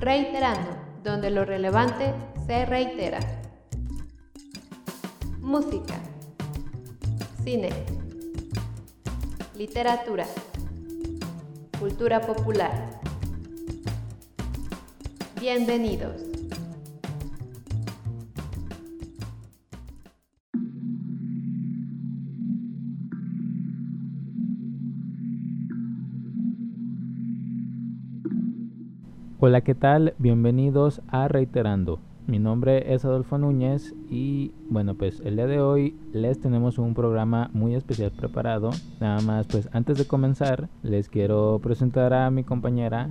Reiterando, donde lo relevante se reitera. Música. Cine. Literatura. Cultura popular. Bienvenidos. Hola, ¿qué tal? Bienvenidos a Reiterando. Mi nombre es Adolfo Núñez y bueno, pues el día de hoy les tenemos un programa muy especial preparado. Nada más, pues antes de comenzar, les quiero presentar a mi compañera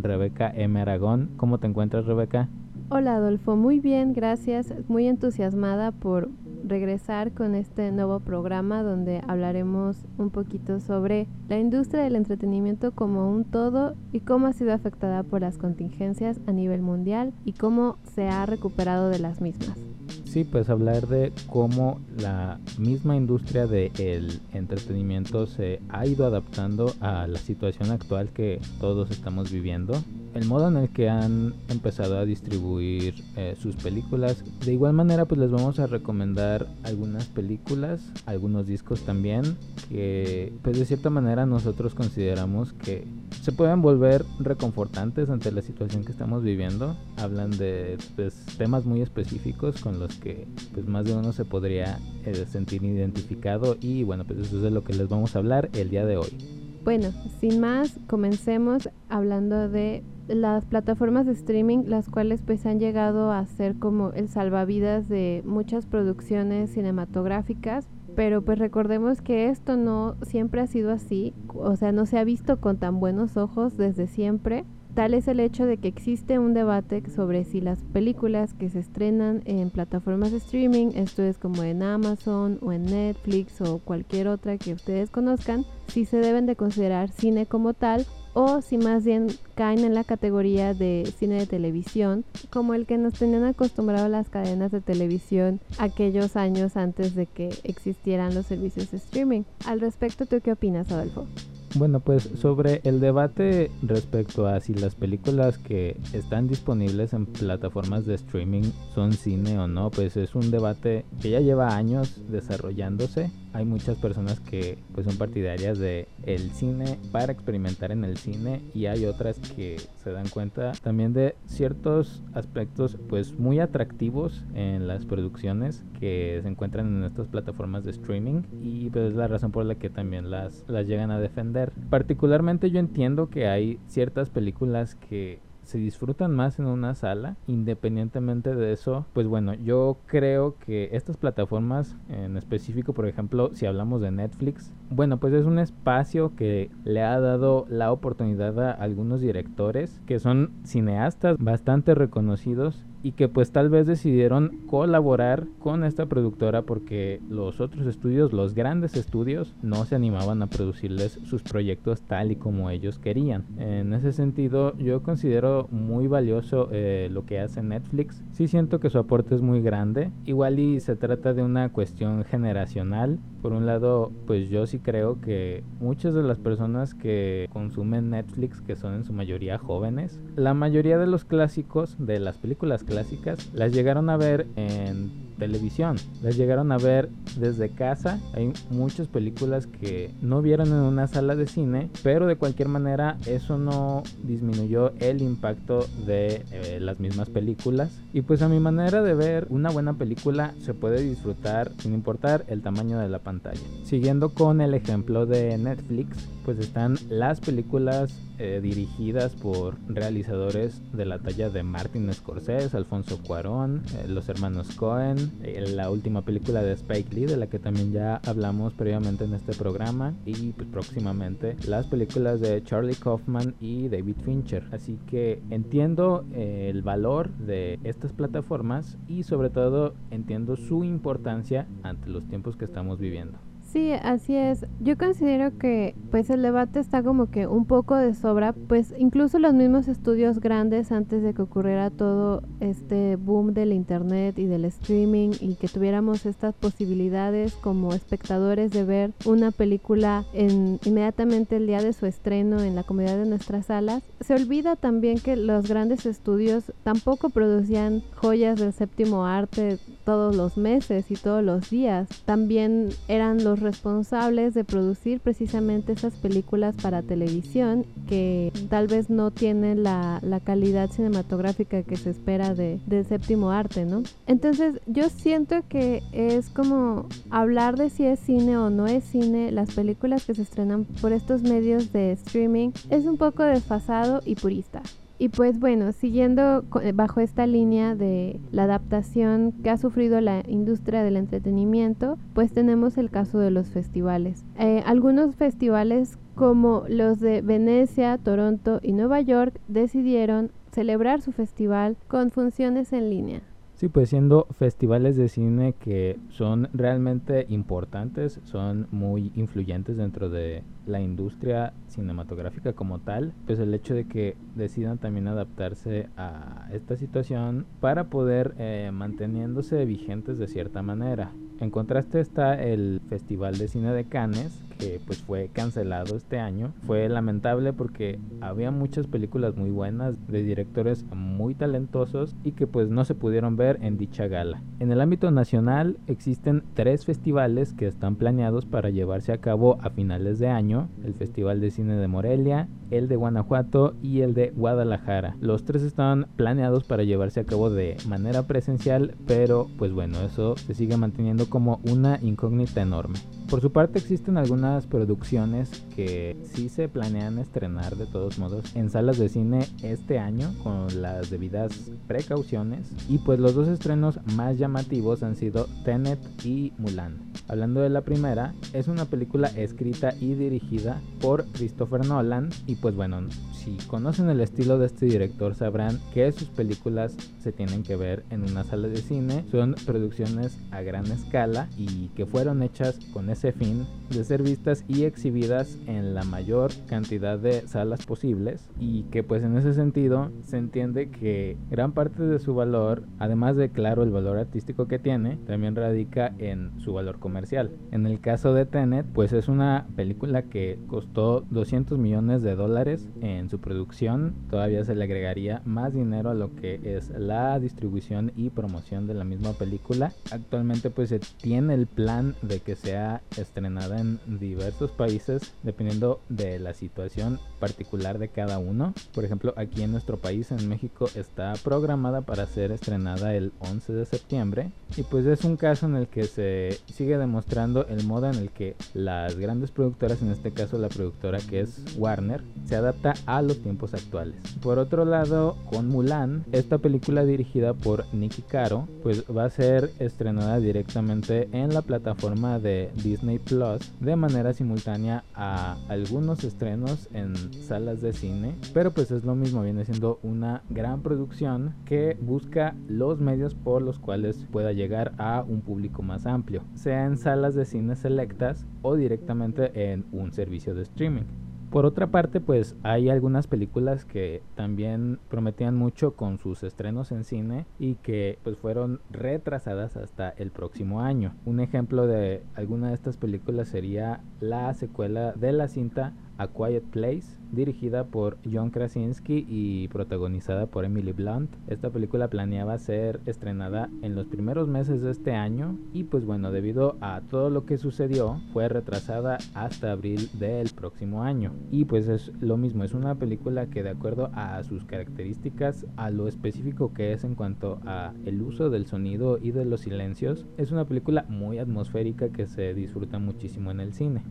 Rebeca M. Aragón. ¿Cómo te encuentras, Rebeca? Hola, Adolfo. Muy bien, gracias. Muy entusiasmada por regresar con este nuevo programa donde hablaremos un poquito sobre la industria del entretenimiento como un todo y cómo ha sido afectada por las contingencias a nivel mundial y cómo se ha recuperado de las mismas. Sí, pues hablar de cómo la misma industria del entretenimiento se ha ido adaptando a la situación actual que todos estamos viviendo el modo en el que han empezado a distribuir eh, sus películas. De igual manera, pues les vamos a recomendar algunas películas, algunos discos también, que pues de cierta manera nosotros consideramos que se pueden volver reconfortantes ante la situación que estamos viviendo. Hablan de pues, temas muy específicos con los que pues más de uno se podría eh, sentir identificado y bueno, pues eso es de lo que les vamos a hablar el día de hoy. Bueno, sin más, comencemos hablando de las plataformas de streaming, las cuales pues han llegado a ser como el salvavidas de muchas producciones cinematográficas, pero pues recordemos que esto no siempre ha sido así, o sea, no se ha visto con tan buenos ojos desde siempre. Tal es el hecho de que existe un debate sobre si las películas que se estrenan en plataformas de streaming, esto es como en Amazon o en Netflix o cualquier otra que ustedes conozcan, si se deben de considerar cine como tal o si más bien caen en la categoría de cine de televisión, como el que nos tenían acostumbrado las cadenas de televisión aquellos años antes de que existieran los servicios de streaming. Al respecto, ¿tú qué opinas, Adolfo? Bueno, pues sobre el debate respecto a si las películas que están disponibles en plataformas de streaming son cine o no, pues es un debate que ya lleva años desarrollándose. Hay muchas personas que pues son partidarias de el cine para experimentar en el cine y hay otras que se dan cuenta también de ciertos aspectos pues muy atractivos en las producciones que se encuentran en estas plataformas de streaming y pues es la razón por la que también las, las llegan a defender. Particularmente yo entiendo que hay ciertas películas que se disfrutan más en una sala. Independientemente de eso, pues bueno, yo creo que estas plataformas, en específico, por ejemplo, si hablamos de Netflix, bueno, pues es un espacio que le ha dado la oportunidad a algunos directores que son cineastas bastante reconocidos y que pues tal vez decidieron colaborar con esta productora porque los otros estudios, los grandes estudios, no se animaban a producirles sus proyectos tal y como ellos querían. En ese sentido, yo considero muy valioso eh, lo que hace Netflix. Sí siento que su aporte es muy grande. Igual y se trata de una cuestión generacional. Por un lado, pues yo sí creo que muchas de las personas que consumen Netflix, que son en su mayoría jóvenes, la mayoría de los clásicos de las películas clásicas las llegaron a ver en televisión, las llegaron a ver desde casa. Hay muchas películas que no vieron en una sala de cine, pero de cualquier manera eso no disminuyó el impacto de eh, las mismas películas. Y pues a mi manera de ver, una buena película se puede disfrutar sin importar el tamaño de la pantalla. Siguiendo con el ejemplo de Netflix, pues están las películas eh, dirigidas por realizadores de la talla de Martin Scorsese, Alfonso Cuarón, eh, los hermanos Cohen, eh, la última película de Spike Lee, de la que también ya hablamos previamente en este programa, y pues próximamente las películas de Charlie Kaufman y David Fincher. Así que entiendo el valor de estas plataformas y sobre todo entiendo su importancia ante los tiempos que estamos viviendo. Sí, así es. Yo considero que pues el debate está como que un poco de sobra, pues incluso los mismos estudios grandes antes de que ocurriera todo este boom del internet y del streaming y que tuviéramos estas posibilidades como espectadores de ver una película en inmediatamente el día de su estreno en la comodidad de nuestras salas, se olvida también que los grandes estudios tampoco producían joyas del séptimo arte todos los meses y todos los días. También eran los responsables de producir precisamente esas películas para televisión que tal vez no tienen la, calidad cinematográfica que se espera de, del séptimo arte, ¿no? Entonces yo siento que es como hablar de si es cine o no es cine, las películas que se estrenan por estos medios de streaming es un poco desfasado y purista. Y pues bueno, siguiendo bajo esta línea de la adaptación que ha sufrido la industria del entretenimiento, pues tenemos el caso de los festivales. Eh, algunos festivales como los de Venecia, Toronto y Nueva York decidieron celebrar su festival con funciones en línea. Sí, pues siendo festivales de cine que son realmente importantes, son muy influyentes dentro de la industria cinematográfica como tal, pues el hecho de que decidan también adaptarse a esta situación para poder eh, manteniéndose vigentes de cierta manera. En contraste está el Festival de Cine de Cannes, que pues fue cancelado este año. Fue lamentable porque había muchas películas muy buenas de directores muy talentosos y que pues no se pudieron ver en dicha gala. En el ámbito nacional existen tres festivales que están planeados para llevarse a cabo a finales de año. El Festival de Cine de Morelia, el de Guanajuato y el de Guadalajara. Los tres están planeados para llevarse a cabo de manera presencial, pero pues bueno, eso se sigue manteniendo como una incógnita enorme. Por su parte existen algunas producciones que sí se planean estrenar de todos modos en salas de cine este año con las debidas precauciones y pues los dos estrenos más llamativos han sido Tenet y Mulan. Hablando de la primera, es una película escrita y dirigida por Christopher Nolan y pues bueno, si conocen el estilo de este director sabrán que sus películas se tienen que ver en una sala de cine, son producciones a gran escala y que fueron hechas con ese fin de ser vistas y exhibidas en la mayor cantidad de salas posibles y que pues en ese sentido se entiende que gran parte de su valor, además de claro el valor artístico que tiene, también radica en su valor comercial. En el caso de Tenet, pues es una película que costó 200 millones de dólares en su producción, todavía se le agregaría más dinero a lo que es la distribución y promoción de la misma película. Actualmente pues se tiene el plan de que sea estrenada en diversos países dependiendo de la situación particular de cada uno. Por ejemplo, aquí en nuestro país, en México, está programada para ser estrenada el 11 de septiembre. Y pues es un caso en el que se sigue demostrando el modo en el que las grandes productoras, en este caso la productora que es Warner, se adapta a los tiempos actuales. Por otro lado, con Mulan, esta película dirigida por Nicky Caro, pues va a ser estrenada directamente en la plataforma de Disney Plus de manera simultánea a algunos estrenos en salas de cine, pero pues es lo mismo, viene siendo una gran producción que busca los medios por los cuales pueda llegar a un público más amplio, sea salas de cine selectas o directamente en un servicio de streaming. Por otra parte, pues hay algunas películas que también prometían mucho con sus estrenos en cine y que pues fueron retrasadas hasta el próximo año. Un ejemplo de alguna de estas películas sería la secuela de la cinta A Quiet Place dirigida por John Krasinski y protagonizada por Emily Blunt. Esta película planeaba ser estrenada en los primeros meses de este año y pues bueno, debido a todo lo que sucedió, fue retrasada hasta abril del próximo año. Y pues es lo mismo, es una película que de acuerdo a sus características, a lo específico que es en cuanto a el uso del sonido y de los silencios, es una película muy atmosférica que se disfruta muchísimo en el cine.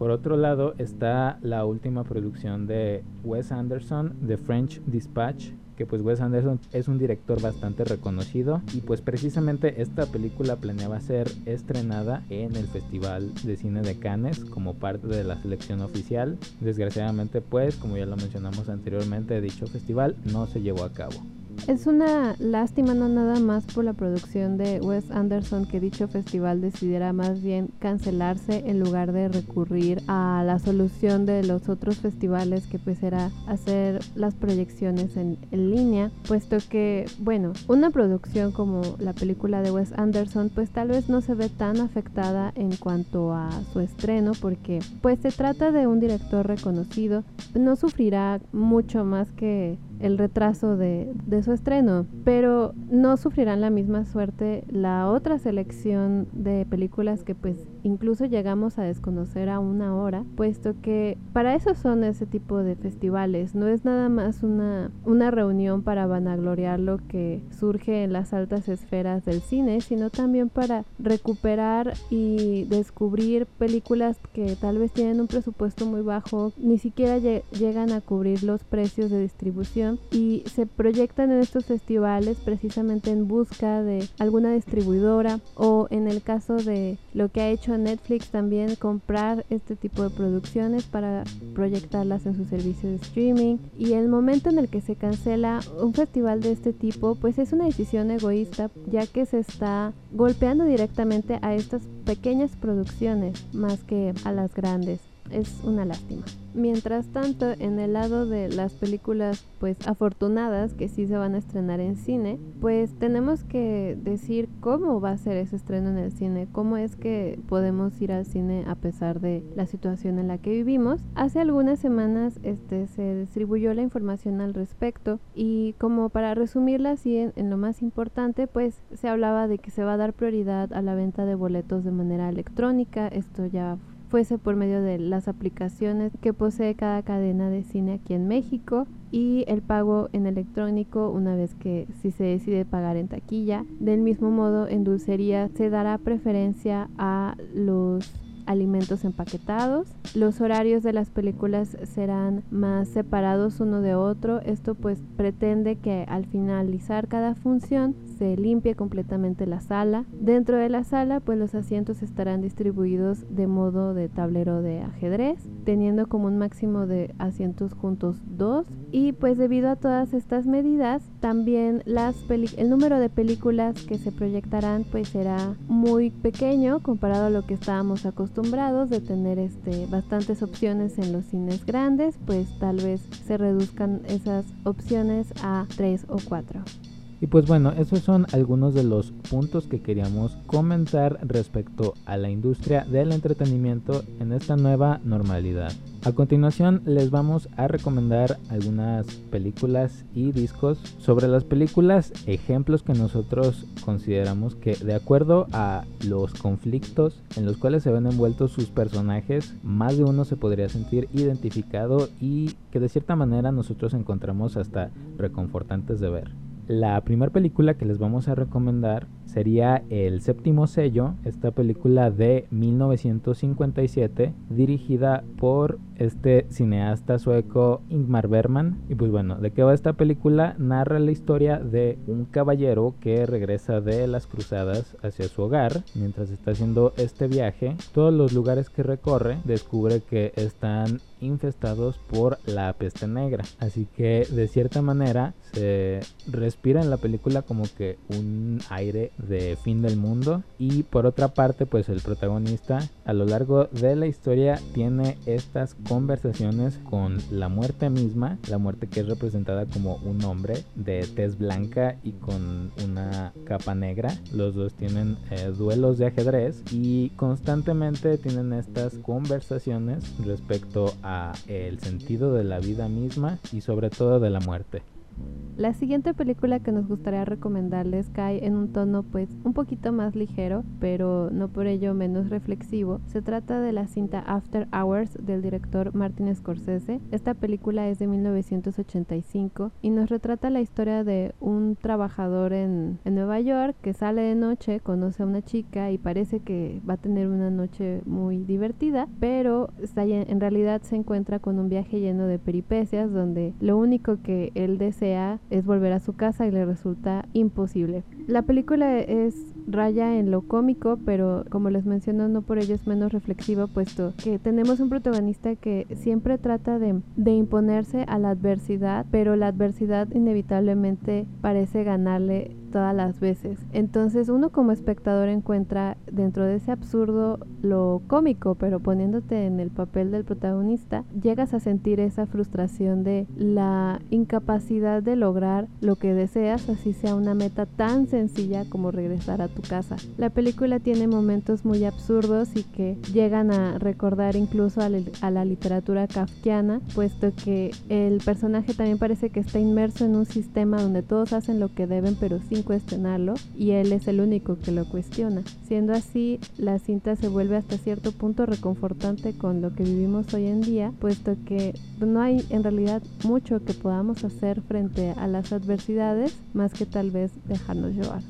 Por otro lado está la última producción de Wes Anderson, The French Dispatch, que pues Wes Anderson es un director bastante reconocido y pues precisamente esta película planeaba ser estrenada en el Festival de Cine de Cannes como parte de la selección oficial. Desgraciadamente pues como ya lo mencionamos anteriormente dicho festival no se llevó a cabo. Es una lástima no nada más por la producción de Wes Anderson que dicho festival decidiera más bien cancelarse en lugar de recurrir a la solución de los otros festivales que pues era hacer las proyecciones en, en línea, puesto que, bueno, una producción como la película de Wes Anderson pues tal vez no se ve tan afectada en cuanto a su estreno porque pues se trata de un director reconocido, no sufrirá mucho más que el retraso de, de, su estreno, pero no sufrirán la misma suerte la otra selección de películas que pues incluso llegamos a desconocer a una hora, puesto que para eso son ese tipo de festivales, no es nada más una, una reunión para vanagloriar lo que surge en las altas esferas del cine, sino también para recuperar y descubrir películas que tal vez tienen un presupuesto muy bajo, ni siquiera llegan a cubrir los precios de distribución y se proyectan en estos festivales precisamente en busca de alguna distribuidora o en el caso de lo que ha hecho Netflix también comprar este tipo de producciones para proyectarlas en su servicio de streaming. Y el momento en el que se cancela un festival de este tipo pues es una decisión egoísta ya que se está golpeando directamente a estas pequeñas producciones más que a las grandes es una lástima. Mientras tanto, en el lado de las películas pues afortunadas que sí se van a estrenar en cine, pues tenemos que decir cómo va a ser ese estreno en el cine, cómo es que podemos ir al cine a pesar de la situación en la que vivimos. Hace algunas semanas este se distribuyó la información al respecto y como para resumirla así en, en lo más importante, pues se hablaba de que se va a dar prioridad a la venta de boletos de manera electrónica, esto ya fuese por medio de las aplicaciones que posee cada cadena de cine aquí en México y el pago en electrónico una vez que si se decide pagar en taquilla. Del mismo modo, en dulcería se dará preferencia a los alimentos empaquetados. Los horarios de las películas serán más separados uno de otro. Esto pues pretende que al finalizar cada función se limpie completamente la sala. Dentro de la sala pues los asientos estarán distribuidos de modo de tablero de ajedrez, teniendo como un máximo de asientos juntos dos. Y pues debido a todas estas medidas, también las el número de películas que se proyectarán pues será muy pequeño comparado a lo que estábamos acostumbrados de tener este, bastantes opciones en los cines grandes, pues tal vez se reduzcan esas opciones a tres o cuatro. Y pues bueno, esos son algunos de los puntos que queríamos comentar respecto a la industria del entretenimiento en esta nueva normalidad. A continuación les vamos a recomendar algunas películas y discos. Sobre las películas, ejemplos que nosotros consideramos que de acuerdo a los conflictos en los cuales se ven envueltos sus personajes, más de uno se podría sentir identificado y que de cierta manera nosotros encontramos hasta reconfortantes de ver. La primera película que les vamos a recomendar sería El séptimo sello, esta película de 1957 dirigida por este cineasta sueco Ingmar Bergman. Y pues bueno, ¿de qué va esta película? Narra la historia de un caballero que regresa de las cruzadas hacia su hogar. Mientras está haciendo este viaje, todos los lugares que recorre descubre que están infestados por la peste negra. Así que de cierta manera se respira en la película como que un aire de fin del mundo y por otra parte pues el protagonista a lo largo de la historia tiene estas conversaciones con la muerte misma, la muerte que es representada como un hombre de tez blanca y con una capa negra. Los dos tienen eh, duelos de ajedrez y constantemente tienen estas conversaciones respecto a el sentido de la vida misma y sobre todo de la muerte. La siguiente película que nos gustaría recomendarles cae en un tono pues un poquito más ligero, pero no por ello menos reflexivo. Se trata de la cinta After Hours del director Martin Scorsese. Esta película es de 1985 y nos retrata la historia de un trabajador en, en Nueva York que sale de noche, conoce a una chica y parece que va a tener una noche muy divertida, pero en realidad se encuentra con un viaje lleno de peripecias donde lo único que él desea es volver a su casa y le resulta imposible. La película es raya en lo cómico, pero como les menciono, no por ello es menos reflexivo, puesto que tenemos un protagonista que siempre trata de, de imponerse a la adversidad, pero la adversidad inevitablemente parece ganarle todas las veces. Entonces uno como espectador encuentra dentro de ese absurdo lo cómico, pero poniéndote en el papel del protagonista, llegas a sentir esa frustración de la incapacidad de lograr lo que deseas, así sea una meta tan sencilla como regresar a tu casa. La película tiene momentos muy absurdos y que llegan a recordar incluso a, la literatura kafkiana, puesto que el personaje también parece que está inmerso en un sistema donde todos hacen lo que deben, pero sin cuestionarlo y él es el único que lo cuestiona. Siendo así, la cinta se vuelve hasta cierto punto reconfortante con lo que vivimos hoy en día, puesto que no hay en realidad mucho que podamos hacer frente a las adversidades más que tal vez dejarnos llevar.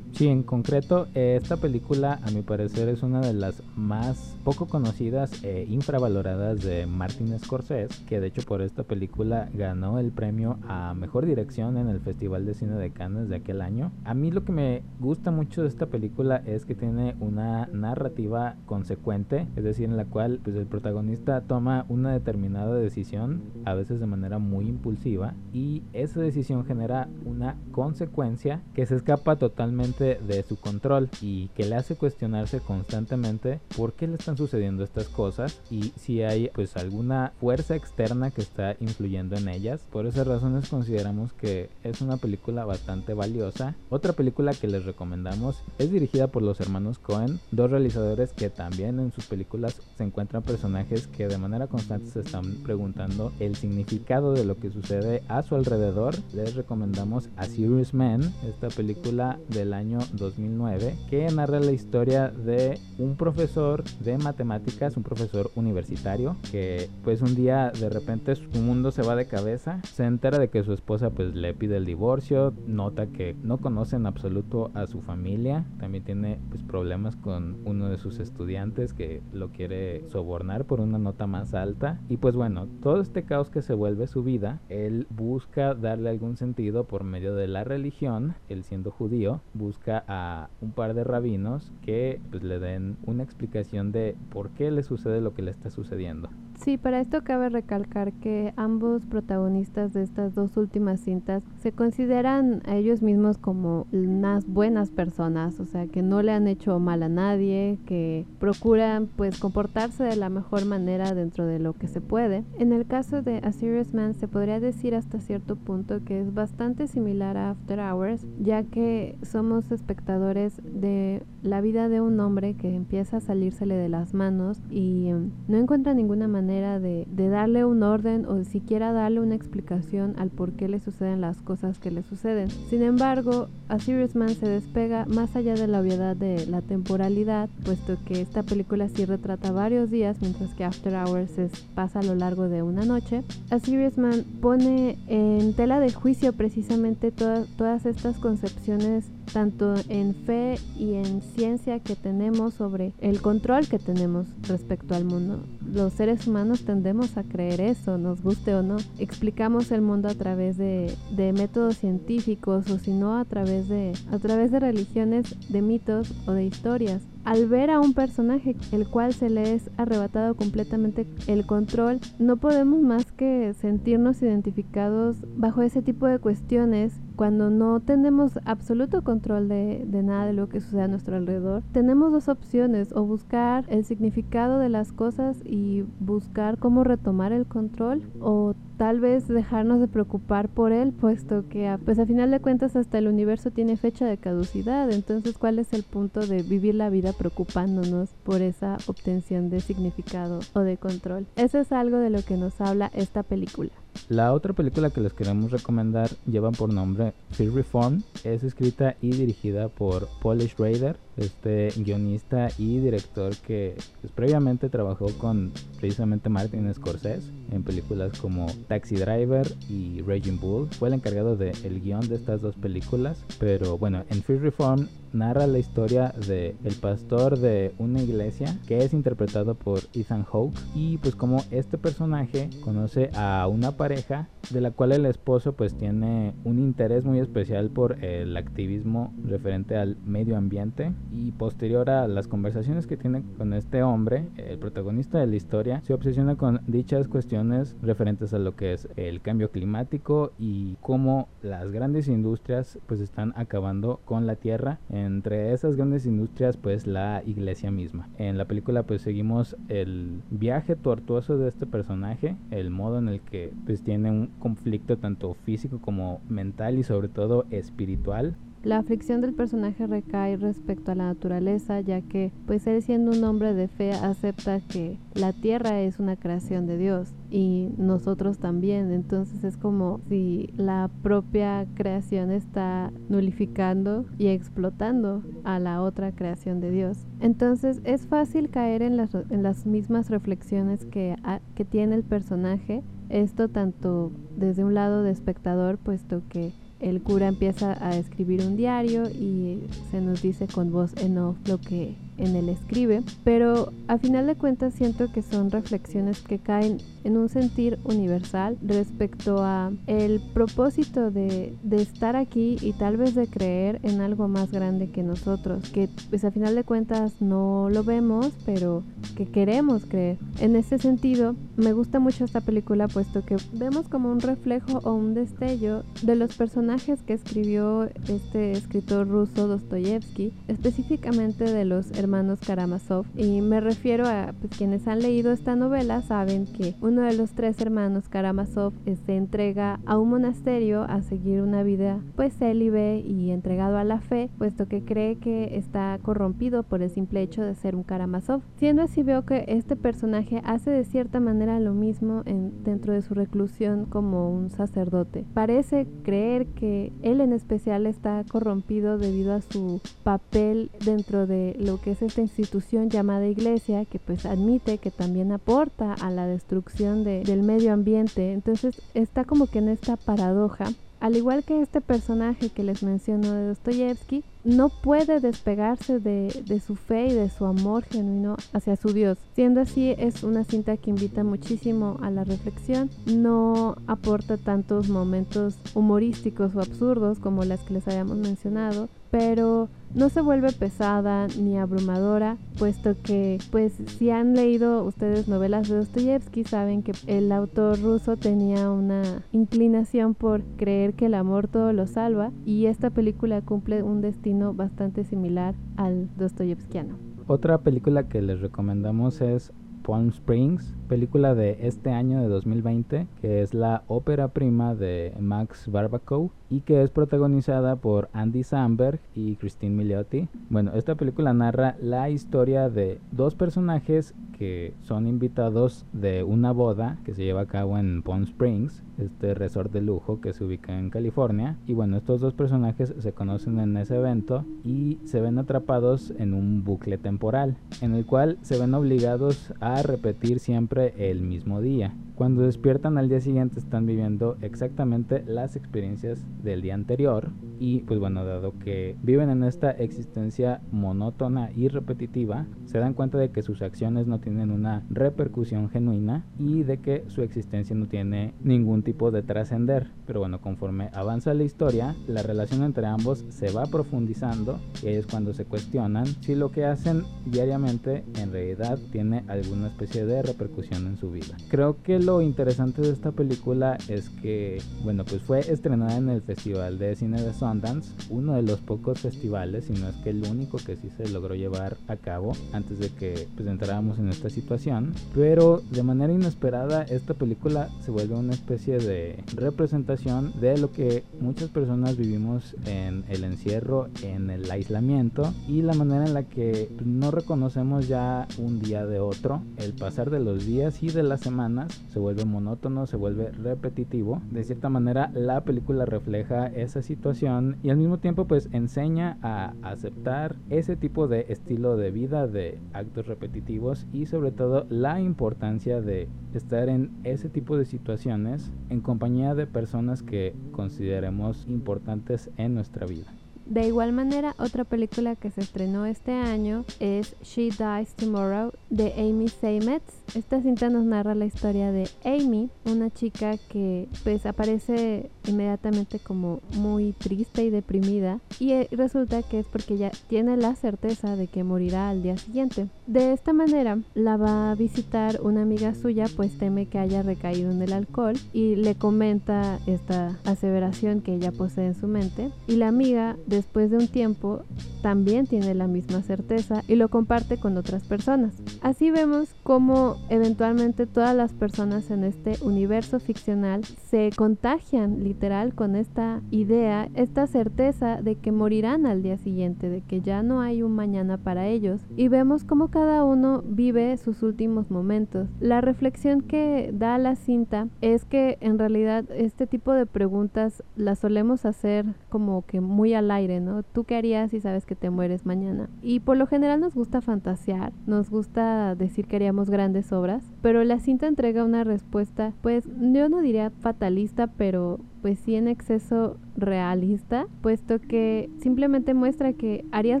Sí, en concreto, esta película a mi parecer es una de las más poco conocidas e infravaloradas de Martin Scorsese, que de hecho por esta película ganó el premio a Mejor Dirección en el Festival de Cine de Cannes de aquel año. A mí lo que me gusta mucho de esta película es que tiene una narrativa consecuente, es decir, en la cual pues, el protagonista toma una determinada decisión, a veces de manera muy impulsiva, y esa decisión genera una consecuencia que se escapa totalmente de su control y que le hace cuestionarse constantemente por qué le están sucediendo estas cosas y si hay pues alguna fuerza externa que está influyendo en ellas. Por esas razones consideramos que es una película bastante valiosa. Otra película que les recomendamos es dirigida por los hermanos Cohen, dos realizadores que también en sus películas se encuentran personajes que de manera constante se están preguntando el significado de lo que sucede a su alrededor. Les recomendamos A Serious Man, esta película del año 2009 que narra la historia de un profesor de matemáticas, un profesor universitario que pues un día de repente su mundo se va de cabeza, se entera de que su esposa pues le pide el divorcio, nota que no conoce en absoluto a su familia, también tiene pues problemas con uno de sus estudiantes que lo quiere sobornar por una nota más alta y pues bueno, todo este caos que se vuelve su vida, él busca darle algún sentido por medio de la religión, él siendo judío, busca a un par de rabinos que pues, le den una explicación de por qué le sucede lo que le está sucediendo. Sí, para esto cabe recalcar que ambos protagonistas de estas dos últimas cintas se consideran a ellos mismos como unas buenas personas, o sea, que no le han hecho mal a nadie, que procuran pues comportarse de la mejor manera dentro de lo que se puede. En el caso de A Serious Man se podría decir hasta cierto punto que es bastante similar a After Hours, ya que somos espectadores de la vida de un hombre que empieza a salírsele de las manos y em, no encuentra ninguna manera de, darle un orden o siquiera darle una explicación al por qué le suceden las cosas que le suceden. Sin embargo, A Serious Man se despega más allá de la obviedad de la temporalidad, puesto que esta película sí retrata varios días, mientras que After Hours es, pasa a lo largo de una noche. A Serious Man pone en tela de juicio precisamente todas estas concepciones tanto en fe y en ciencia que tenemos sobre el control que tenemos respecto al mundo. Los seres humanos tendemos a creer eso, nos guste o no. Explicamos el mundo a través de, de métodos científicos o si no a través de, a través de religiones, de mitos o de historias al ver a un personaje el cual se le es arrebatado completamente el control, no podemos más que sentirnos identificados bajo ese tipo de cuestiones cuando no tenemos absoluto control de, de, nada de lo que sucede a nuestro alrededor. Tenemos dos opciones, o buscar el significado de las cosas y buscar cómo retomar el control, o tal vez dejarnos de preocupar por él, puesto que pues a final de cuentas hasta el universo tiene fecha de caducidad, entonces ¿cuál es el punto de vivir la vida preocupándonos por esa obtención de significado o de control? Eso es algo de lo que nos habla esta película. La otra película que les queremos recomendar lleva por nombre Fear Reform. Es escrita y dirigida por Paul Schrader, este guionista y director que pues, previamente trabajó con precisamente Martin Scorsese en películas como Taxi Driver y Raging Bull. Fue el encargado del el guion de estas dos películas, pero bueno, en Free Reform narra la historia de el pastor de una iglesia que es interpretado por Ethan Hawke y pues como este personaje conoce a una pareja de la cual el esposo pues tiene un interés muy especial por el activismo referente al medio ambiente y posterior a las conversaciones que tiene con este hombre, el protagonista de la historia se obsesiona con dichas cuestiones referentes a lo que es el cambio climático y cómo las grandes industrias pues están acabando con la tierra entre esas grandes industrias pues la iglesia misma. En la película pues seguimos el viaje tortuoso de este personaje, el modo en el que pues tiene un conflicto tanto físico como mental y sobre todo espiritual la aflicción del personaje recae respecto a la naturaleza, ya que, pues él siendo un hombre de fe, acepta que la tierra es una creación de Dios y nosotros también. Entonces es como si la propia creación está nulificando y explotando a la otra creación de Dios. Entonces es fácil caer en las, mismas reflexiones que, que tiene el personaje. Esto tanto desde un lado de espectador, puesto que el cura empieza a escribir un diario y se nos dice con voz en off lo que en él escribe, pero a final de cuentas siento que son reflexiones que caen en un sentir universal respecto a el propósito de, de, estar aquí y tal vez de creer en algo más grande que nosotros, que pues a final de cuentas no lo vemos, pero que queremos creer. En ese sentido, me gusta mucho esta película puesto que vemos como un reflejo o un destello de los personajes que escribió este escritor ruso Dostoyevsky, específicamente de los hermanos Karamazov. Y me refiero a pues, quienes han leído esta novela saben que uno de los tres hermanos Karamazov se entrega a un monasterio a seguir una vida pues célibe y entregado a la fe, puesto que cree que está corrompido por el simple hecho de ser un Karamazov. Siendo así veo que este personaje hace de cierta manera lo mismo en, dentro de su reclusión como un sacerdote. Parece creer que él en especial está corrompido debido a su papel dentro de lo que es esta institución llamada iglesia que pues admite que también aporta a la destrucción de, del medio ambiente. Entonces está como que en esta paradoja al igual que este personaje que les menciono de Dostoyevsky, no puede despegarse de, su fe y de su amor genuino hacia su Dios. Siendo así, es una cinta que invita muchísimo a la reflexión, no aporta tantos momentos humorísticos o absurdos como las que les habíamos mencionado, pero no se vuelve pesada ni abrumadora, puesto que, pues, si han leído ustedes novelas de Dostoyevsky, saben que el autor ruso tenía una inclinación por creer que el amor todo lo salva, y esta película cumple un destino bastante similar al dostoyevskiano. Otra película que les recomendamos es Palm Springs, película de este año de 2020, que es la ópera prima de Max Barbakow y que es protagonizada por Andy Samberg y Christine Milioti. Bueno, esta película narra la historia de dos personajes que son invitados de una boda que se lleva a cabo en Palm Springs, este resort de lujo que se ubica en California. Y bueno, estos dos personajes se conocen en ese evento y se ven atrapados en un bucle temporal, en el cual se ven obligados a repetir siempre el mismo día. Cuando despiertan al día siguiente están viviendo exactamente las experiencias del día anterior y pues bueno, dado que viven en esta existencia monótona y repetitiva, se dan cuenta de que sus acciones no tienen una repercusión genuina y de que su existencia no tiene ningún tipo de trascender. Pero bueno, conforme avanza la historia, la relación entre ambos se va profundizando y es cuando se cuestionan si lo que hacen diariamente en realidad tiene alguna especie de repercusión en su vida. Creo que lo interesante de esta película es que, bueno, pues fue estrenada en el Festival de Cine de Sundance, uno de los pocos festivales, si no es que el único que sí se logró llevar a cabo antes de que pues entráramos en esta situación, pero de manera inesperada esta película se vuelve una especie de representación de lo que muchas personas vivimos en el encierro, en el aislamiento y la manera en la que no reconocemos ya un día de otro el pasar de los días y de las semanas se vuelve monótono, se vuelve repetitivo. De cierta manera la película refleja esa situación y al mismo tiempo pues enseña a aceptar ese tipo de estilo de vida de actos repetitivos y sobre todo la importancia de estar en ese tipo de situaciones en compañía de personas que consideremos importantes en nuestra vida. De igual manera, otra película que se estrenó este año es She Dies Tomorrow de Amy Seymetz. Esta cinta nos narra la historia de Amy, una chica que pues aparece inmediatamente como muy triste y deprimida y eh, resulta que es porque ella tiene la certeza de que morirá al día siguiente. De esta manera la va a visitar una amiga suya pues teme que haya recaído en el alcohol y le comenta esta aseveración que ella posee en su mente y la amiga después de un tiempo también tiene la misma certeza y lo comparte con otras personas. Así vemos cómo eventualmente todas las personas en este universo ficcional se contagian literal con esta idea, esta certeza de que morirán al día siguiente, de que ya no hay un mañana para ellos y vemos cómo cada uno vive sus últimos momentos. La reflexión que da la cinta es que en realidad este tipo de preguntas las solemos hacer como que muy al aire, ¿no? ¿Tú qué harías si sabes que te mueres mañana? Y por lo general nos gusta fantasear, nos gusta decir que haríamos grandes obras, pero la cinta entrega una respuesta, pues yo no diría fatalista, pero pues sí en exceso realista, puesto que simplemente muestra que harías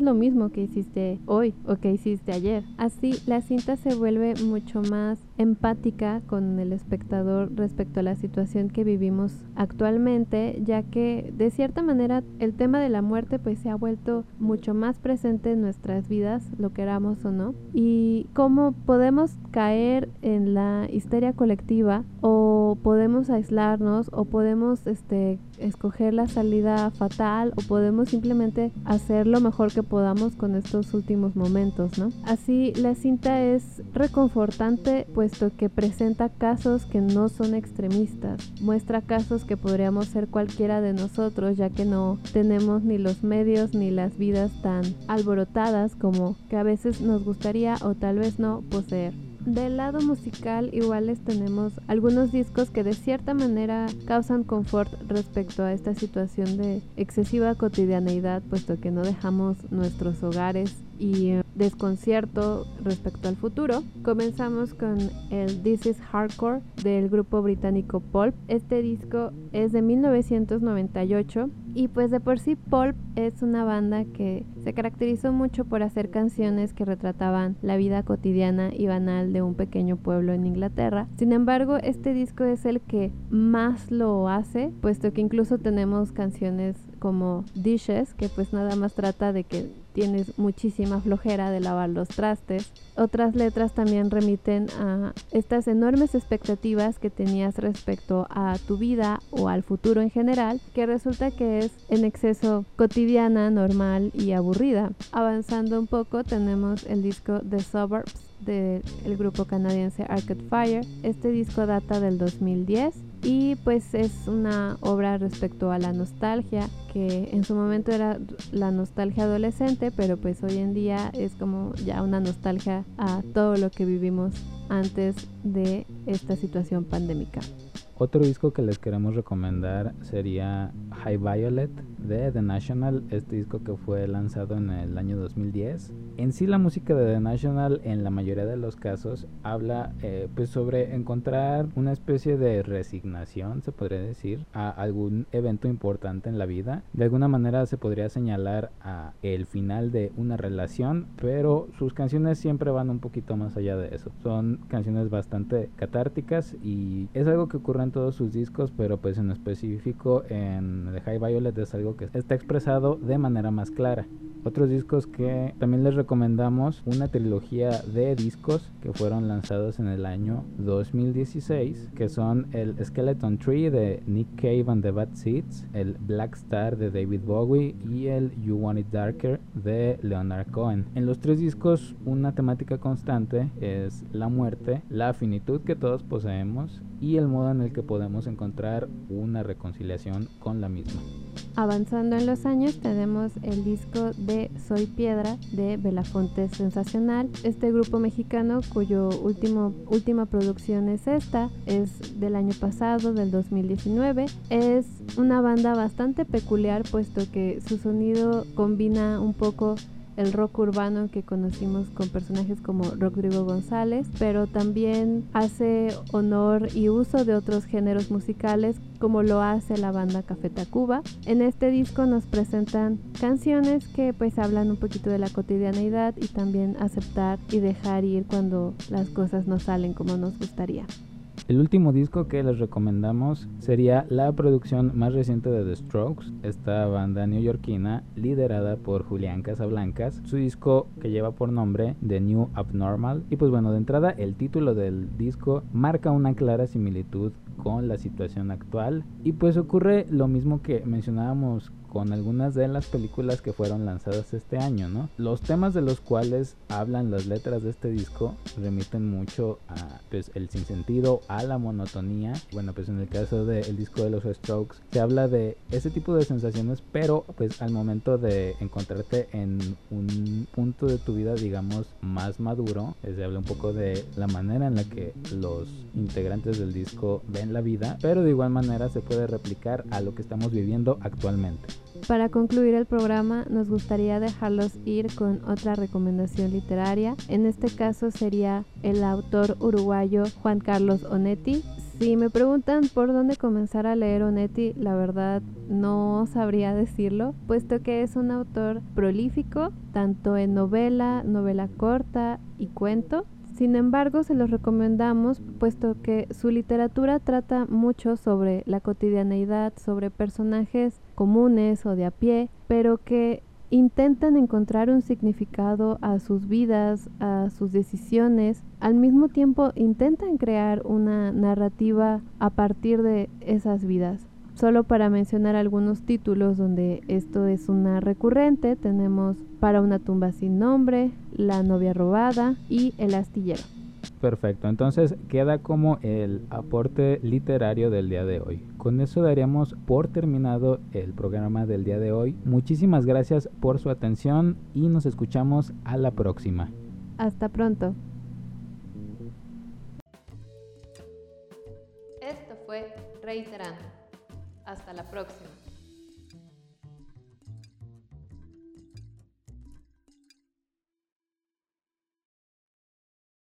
lo mismo que hiciste hoy o que hiciste ayer. Así, la cinta se vuelve mucho más empática con el espectador respecto a la situación que vivimos actualmente, ya que de cierta manera el tema de la muerte pues se ha vuelto mucho más presente en nuestras vidas, lo queramos o no, y cómo podemos caer en la histeria colectiva o podemos aislarnos o podemos este, escoger la salida fatal o podemos simplemente hacer lo mejor que podamos con estos últimos momentos, ¿no? Así la cinta es reconfortante puesto que presenta casos que no son extremistas, muestra casos que podríamos ser cualquiera de nosotros ya que no tenemos ni los medios ni las vidas tan alborotadas como que a veces nos gustaría o tal vez no poseer. Del lado musical igual les tenemos algunos discos que de cierta manera causan confort respecto a esta situación de excesiva cotidianeidad, puesto que no dejamos nuestros hogares y eh, desconcierto respecto al futuro. Comenzamos con el This is Hardcore del grupo británico Pulp. Este disco es de 1998 y pues de por sí Pulp es una banda que se caracterizó mucho por hacer canciones que retrataban la vida cotidiana y banal de un pequeño pueblo en Inglaterra. Sin embargo, este disco es el que más lo hace, puesto que incluso tenemos canciones como Dishes, que pues nada más trata de que tienes muchísima flojera de lavar los trastes. Otras letras también remiten a estas enormes expectativas que tenías respecto a tu vida o al futuro en general, que resulta que es en exceso cotidiana, normal y aburrida. Avanzando un poco tenemos el disco The Suburbs del grupo canadiense Arcade Fire. Este disco data del 2010 y pues es una obra respecto a la nostalgia que en su momento era la nostalgia adolescente pero pues hoy en día es como ya una nostalgia a todo lo que vivimos antes de esta situación pandémica. Otro disco que les queremos recomendar sería High Violet de The National, este disco que fue lanzado en el año 2010. En sí la música de The National en la mayoría de los casos habla eh, pues sobre encontrar una especie de resignación, se podría decir, a algún evento importante en la vida. De alguna manera se podría señalar a el final de una relación, pero sus canciones siempre van un poquito más allá de eso. Son canciones bastante catárticas y es algo que ocurre en todos sus discos, pero pues en específico en The High Violet es algo que está expresado de manera más clara. Otros discos que también les recomendamos, una trilogía de discos que fueron lanzados en el año 2016, que son el Skeleton Tree de Nick Cave and the Bad Seeds, el Black Star de David Bowie y el You Want It Darker de Leonard Cohen. En los tres discos una temática constante es la muerte, la finitud que todos poseemos y el modo en el que podemos encontrar una reconciliación con la misma. Avanzando en los años tenemos el disco de Soy Piedra de Belafonte Sensacional, este grupo mexicano cuyo último, última producción es esta, es del año pasado, del 2019. Es una banda bastante peculiar puesto que su sonido combina un poco el rock urbano que conocimos con personajes como Rodrigo González, pero también hace honor y uso de otros géneros musicales como lo hace la banda Café Tacuba. En este disco nos presentan canciones que pues hablan un poquito de la cotidianeidad y también aceptar y dejar ir cuando las cosas no salen como nos gustaría. El último disco que les recomendamos sería la producción más reciente de The Strokes, esta banda neoyorquina liderada por Julián Casablancas, su disco que lleva por nombre The New Abnormal. Y pues bueno, de entrada el título del disco marca una clara similitud con la situación actual y pues ocurre lo mismo que mencionábamos con algunas de las películas que fueron lanzadas este año, ¿no? Los temas de los cuales hablan las letras de este disco remiten mucho a pues el sinsentido, a la monotonía. Bueno, pues en el caso del disco de los Strokes se habla de ese tipo de sensaciones, pero pues al momento de encontrarte en un punto de tu vida, digamos, más maduro, eh, se habla un poco de la manera en la que los integrantes del disco ven la vida, pero de igual manera se puede replicar a lo que estamos viviendo actualmente. Para concluir el programa, nos gustaría dejarlos ir con otra recomendación literaria. En este caso sería el autor uruguayo Juan Carlos Onetti. Si me preguntan por dónde comenzar a leer Onetti, la verdad no sabría decirlo, puesto que es un autor prolífico, tanto en novela, novela corta y cuento. Sin embargo, se los recomendamos puesto que su literatura trata mucho sobre la cotidianeidad, sobre personajes comunes o de a pie, pero que intentan encontrar un significado a sus vidas, a sus decisiones, al mismo tiempo intentan crear una narrativa a partir de esas vidas. Solo para mencionar algunos títulos donde esto es una recurrente, tenemos Para una tumba sin nombre, La novia robada y El astillero. Perfecto, entonces queda como el aporte literario del día de hoy. Con eso daríamos por terminado el programa del día de hoy. Muchísimas gracias por su atención y nos escuchamos a la próxima. Hasta pronto. Esto fue Reiterando. Hasta la próxima.